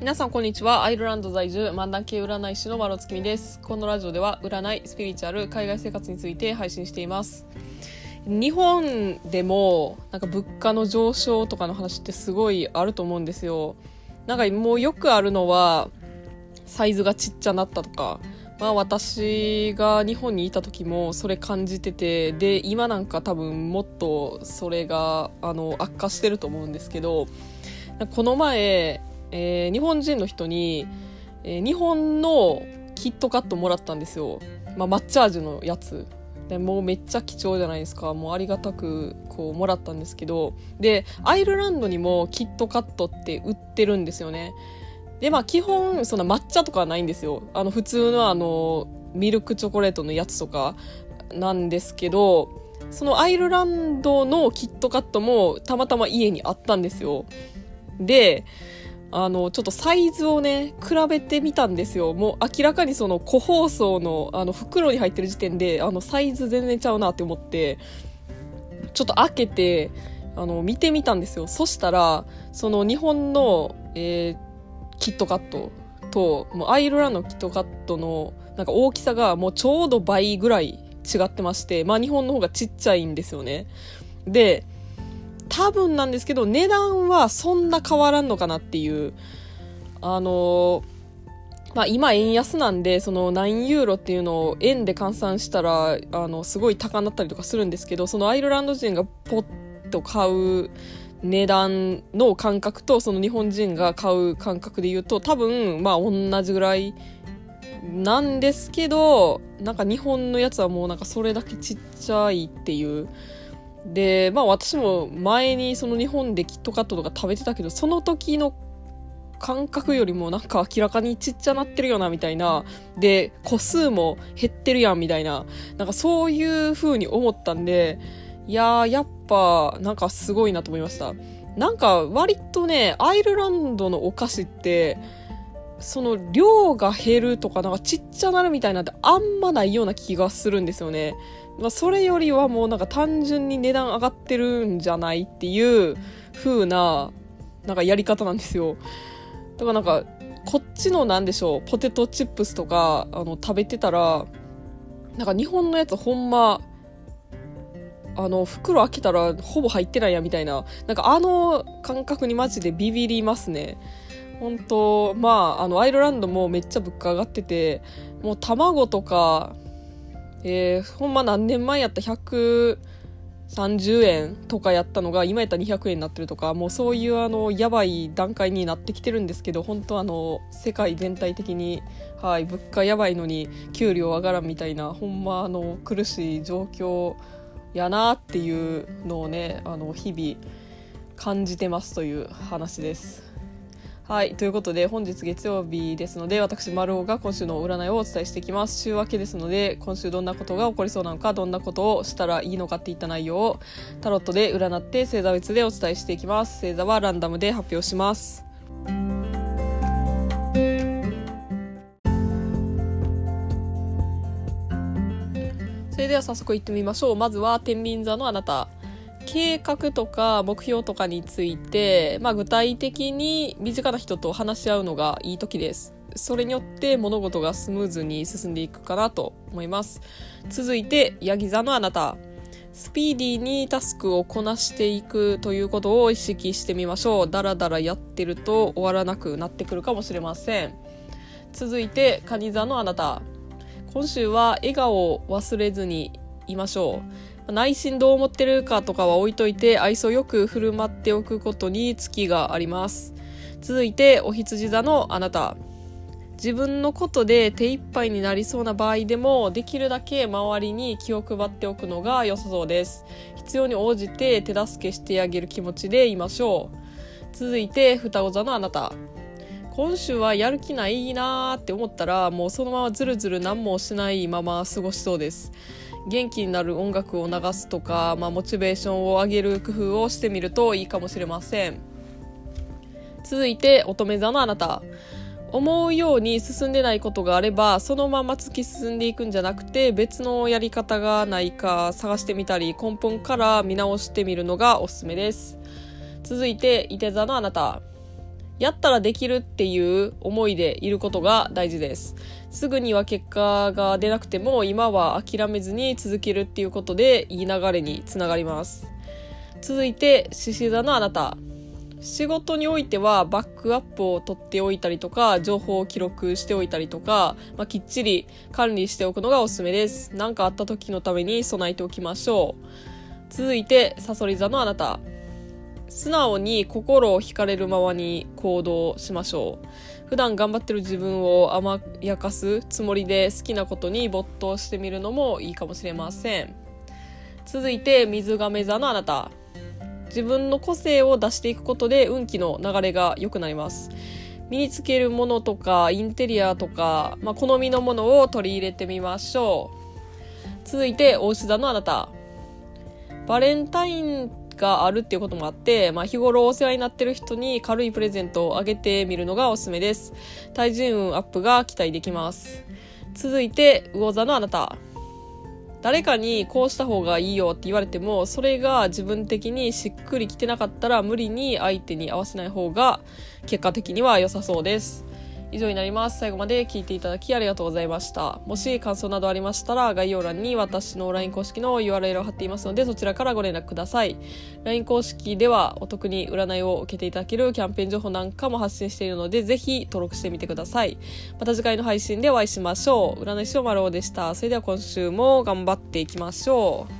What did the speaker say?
皆さんこんにちは。アイルランド在住漫談系占い師のマロツキミです。このラジオでは占いスピリチュアル海外生活について配信しています。日本でもなんか物価の上昇とかの話ってすごいあると思うんですよ。なんかもうよくあるのはサイズがちっちゃなったとか。まあ私が日本にいた時もそれ感じててで今なんか多分もっとそれがあの悪化してると思うんですけどこの前えー、日本人の人に、えー、日本のキットカットもらったんですよ、まあ、抹茶味のやつ。でもうめっちゃ貴重じゃないですか。もうありがたくこうもらったんですけど。でアイルランドにもキットカットって売ってるんですよね。でまあ基本そん抹茶とかはないんですよ。あの普通のあのミルクチョコレートのやつとかなんですけどそのアイルランドのキットカットもたまたま家にあったんですよ。であの、ちょっとサイズをね、比べてみたんですよ。もう明らかにその個包装のあの袋に入ってる時点で、あのサイズ全然ちゃうなって思って、ちょっと開けて、あの、見てみたんですよ。そしたら、その日本の、えー、キットカットと、もうアイルランドのキットカットのなんか大きさがもうちょうど倍ぐらい違ってまして、まあ日本の方がちっちゃいんですよね。で、多分なんですけど、値段はそんな変わらんのかなっていう、あのまあ、今円安なんで、その何ユーロっていうのを円で換算したら、あの、すごい高なったりとかするんですけど、そのアイルランド人がポッと買う値段の感覚と、その日本人が買う感覚で言うと、多分、まあ同じぐらいなんですけど、なんか日本のやつはもうなんかそれだけちっちゃいっていう、で、まあ私も前にその日本でキットカットとか食べてたけど、その時の感覚よりもなんか明らかにちっちゃなってるよなみたいな。で、個数も減ってるやんみたいな。なんかそういう風に思ったんで、いや、やっぱなんかすごいなと思いました。なんか割とね、アイルランドのお菓子って、その量が減るとかなんかちっちゃなるみたいなんてあんまないような気がするんですよね。ま、それよりはもうなんか単純に値段上がってるんじゃないっていう風な、なんかやり方なんですよ。だからなんか、こっちのなんでしょう、ポテトチップスとか、あの、食べてたら、なんか日本のやつほんま、あの、袋開けたらほぼ入ってないやみたいな、なんかあの感覚にマジでビビりますね。本当まあ、あの、アイルランドもめっちゃ物価上がってて、もう卵とか、えー、ほんま何年前やった？130円とかやったのが今やったら200円になってるとかもうそういうあのやばい段階になってきてるんですけど本当あの世界全体的に、はい、物価やばいのに給料上がらんみたいなほんまあの苦しい状況やなっていうのをねあの日々感じてますという話です。はい。ということで、本日月曜日ですので、私、丸尾が今週の占いをお伝えしていきます。週明けですので、今週どんなことが起こりそうなのか、どんなことをしたらいいのかっていった内容を、タロットで占って、星座別でお伝えしていきます。星座はランダムで発表します。それでは早速いってみましょう。まずは、天秤座のあなた。計画とか目標とかについて、まあ、具体的に身近な人と話し合うのがいい時です。それによって物事がスムーズに進んでいくかなと思います。続いて、ヤギ座のあなた。スピーディーにタスクをこなしていくということを意識してみましょう。だらだらやってると終わらなくなってくるかもしれません。続いて、カニ座のあなた。今週は笑顔を忘れずにいましょう。内心どう思ってるかとかは置いといて愛想よく振る舞っておくことに月があります。続いてお羊座のあなた。自分のことで手一杯になりそうな場合でもできるだけ周りに気を配っておくのが良さそうです。必要に応じて手助けしてあげる気持ちでいましょう。続いて双子座のあなた。今週はやる気ないなーって思ったらもうそのままずるずる何もしないまま過ごしそうです。元気になる音楽を流すとか、まあ、モチベーションを上げる工夫をしてみるといいかもしれません。続いて乙女座のあなた。思うように進んでないことがあればそのまま突き進んでいくんじゃなくて別のやり方がないか探してみたり根本から見直してみるのがおすすめです。続いて伊手座のあなた。やったらできるっていう思いでいることが大事です。すぐには結果が出なくても今は諦めずに続けるっていうことでいい流れにつながります。続いて、獅子座のあなた。仕事においてはバックアップを取っておいたりとか、情報を記録しておいたりとか、まあ、きっちり管理しておくのがおすすめです。何かあった時のために備えておきましょう。続いて、サソリ座のあなた。素直に心を惹かれるままに行動しましょう。普段頑張ってる自分を甘やかすつもりで好きなことに没頭してみるのもいいかもしれません。続いて、水亀座のあなた。自分の個性を出していくことで運気の流れが良くなります。身につけるものとかインテリアとか、まあ、好みのものを取り入れてみましょう。続いて、大牛座のあなた。バレンタインがあるっていうこともあって、まあ、日頃お世話になってる人に軽いプレゼントをあげてみるのがおすすめです。対人運アップが期待できます。続いて、魚座のあなた。誰かにこうした方がいいよって言われても、それが自分的にしっくりきてなかったら無理に相手に合わせない方が結果的には良さそうです。以上になります。最後まで聞いていただきありがとうございました。もし感想などありましたら、概要欄に私の LINE 公式の URL を貼っていますので、そちらからご連絡ください。LINE 公式ではお得に占いを受けていただけるキャンペーン情報なんかも発信しているので、ぜひ登録してみてください。また次回の配信でお会いしましょう。占い師の丸尾でした。それでは今週も頑張っていきましょう。